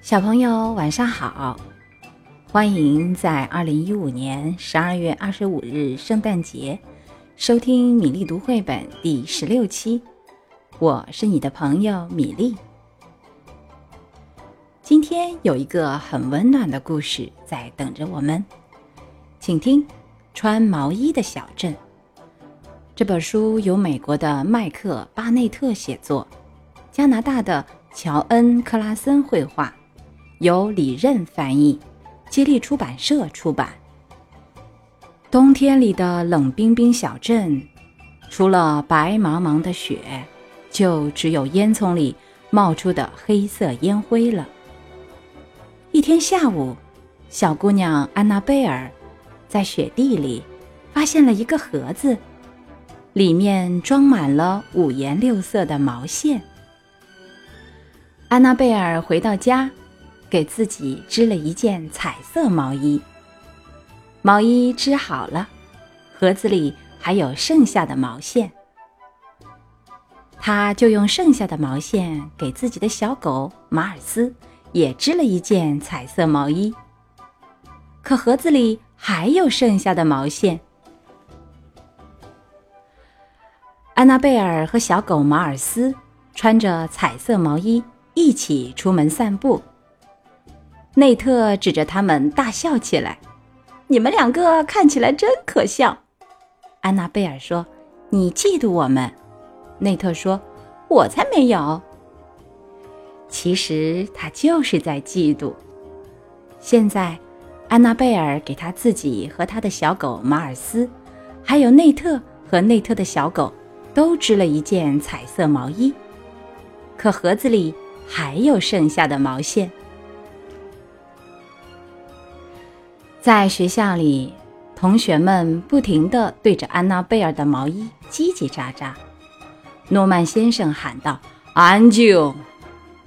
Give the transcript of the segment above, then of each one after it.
小朋友晚上好，欢迎在二零一五年十二月二十五日圣诞节收听米粒读绘本第十六期。我是你的朋友米粒。今天有一个很温暖的故事在等着我们，请听《穿毛衣的小镇》。这本书由美国的麦克·巴内特写作，加拿大的乔恩·克拉森绘画，由李任翻译，接力出版社出版。冬天里的冷冰冰小镇，除了白茫茫的雪，就只有烟囱里冒出的黑色烟灰了。一天下午，小姑娘安娜贝尔在雪地里发现了一个盒子。里面装满了五颜六色的毛线。安娜贝尔回到家，给自己织了一件彩色毛衣。毛衣织好了，盒子里还有剩下的毛线。她就用剩下的毛线给自己的小狗马尔斯也织了一件彩色毛衣。可盒子里还有剩下的毛线。安娜贝尔和小狗马尔斯穿着彩色毛衣一起出门散步。内特指着他们大笑起来：“你们两个看起来真可笑。”安娜贝尔说：“你嫉妒我们。”内特说：“我才没有。”其实他就是在嫉妒。现在，安娜贝尔给他自己和他的小狗马尔斯，还有内特和内特的小狗。都织了一件彩色毛衣，可盒子里还有剩下的毛线。在学校里，同学们不停地对着安娜贝尔的毛衣叽叽喳喳。诺曼先生喊道：“安静，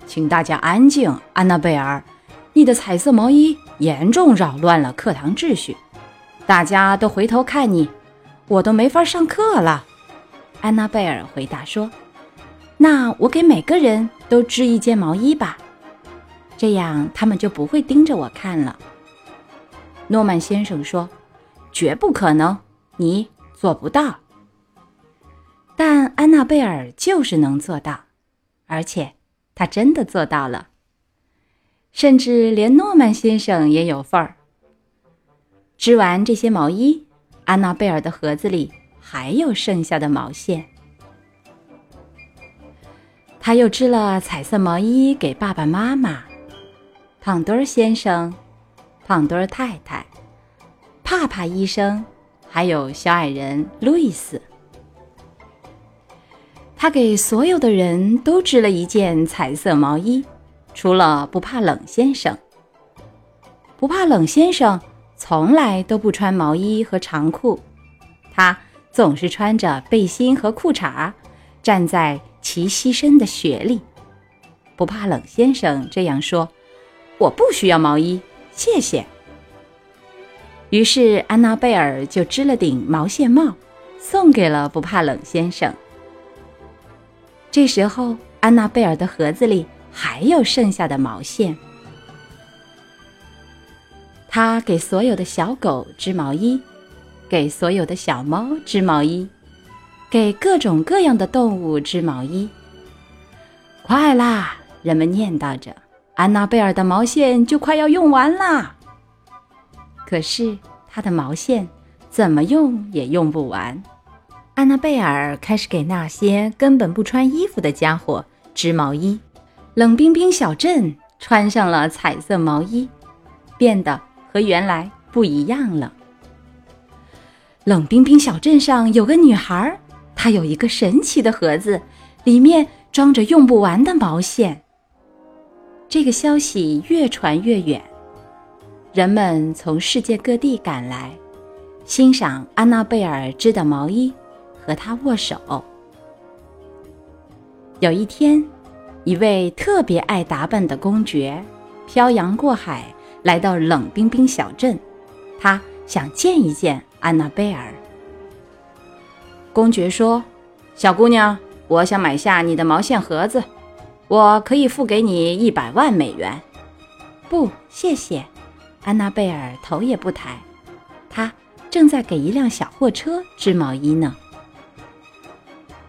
请大家安静！安娜贝尔，你的彩色毛衣严重扰乱了课堂秩序，大家都回头看你，我都没法上课了。”安娜贝尔回答说：“那我给每个人都织一件毛衣吧，这样他们就不会盯着我看了。”诺曼先生说：“绝不可能，你做不到。”但安娜贝尔就是能做到，而且她真的做到了，甚至连诺曼先生也有份儿。织完这些毛衣，安娜贝尔的盒子里。还有剩下的毛线，他又织了彩色毛衣给爸爸妈妈、胖墩儿先生、胖墩儿太太、帕帕医生，还有小矮人路易斯。他给所有的人都织了一件彩色毛衣，除了不怕冷先生。不怕冷先生从来都不穿毛衣和长裤，他。总是穿着背心和裤衩，站在齐牺牲的学历，不怕冷。先生这样说：“我不需要毛衣，谢谢。”于是安娜贝尔就织了顶毛线帽，送给了不怕冷先生。这时候，安娜贝尔的盒子里还有剩下的毛线，她给所有的小狗织毛衣。给所有的小猫织毛衣，给各种各样的动物织毛衣。快啦！人们念叨着，安娜贝尔的毛线就快要用完啦。可是她的毛线怎么用也用不完。安娜贝尔开始给那些根本不穿衣服的家伙织毛衣。冷冰冰小镇穿上了彩色毛衣，变得和原来不一样了。冷冰冰小镇上有个女孩，她有一个神奇的盒子，里面装着用不完的毛线。这个消息越传越远，人们从世界各地赶来，欣赏安娜贝尔织的毛衣，和她握手。有一天，一位特别爱打扮的公爵漂洋过海来到冷冰冰小镇，他想见一见。安娜贝尔公爵说：“小姑娘，我想买下你的毛线盒子，我可以付给你一百万美元。”“不，谢谢。”安娜贝尔头也不抬，她正在给一辆小货车织毛衣呢。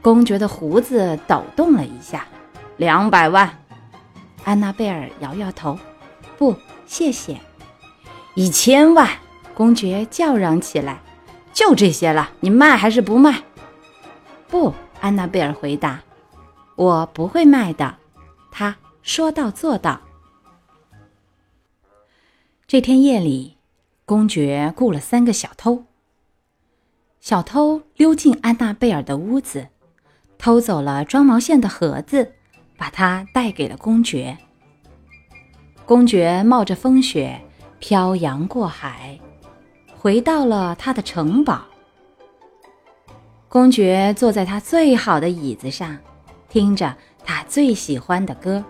公爵的胡子抖动了一下，“两百万。”安娜贝尔摇摇头，“不，谢谢。”“一千万！”公爵叫嚷起来，“就这些了，你卖还是不卖？”“不。”安娜贝尔回答，“我不会卖的。”他说到做到。这天夜里，公爵雇了三个小偷。小偷溜进安娜贝尔的屋子，偷走了装毛线的盒子，把它带给了公爵。公爵冒着风雪漂洋过海，回到了他的城堡。公爵坐在他最好的椅子上，听着他最喜欢的歌。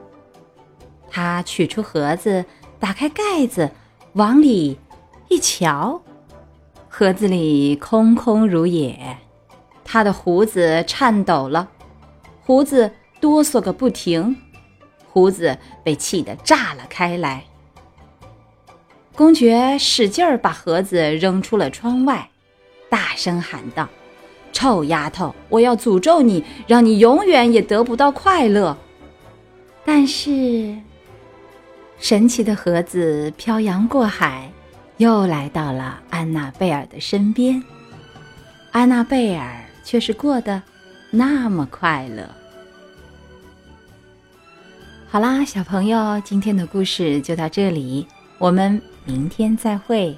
他取出盒子，打开盖子，往里一瞧，盒子里空空如也。他的胡子颤抖了，胡子哆嗦个不停，胡子被气得炸了开来。公爵使劲儿把盒子扔出了窗外，大声喊道。臭丫头，我要诅咒你，让你永远也得不到快乐。但是，神奇的盒子漂洋过海，又来到了安娜贝尔的身边。安娜贝尔却是过得那么快乐。好啦，小朋友，今天的故事就到这里，我们明天再会。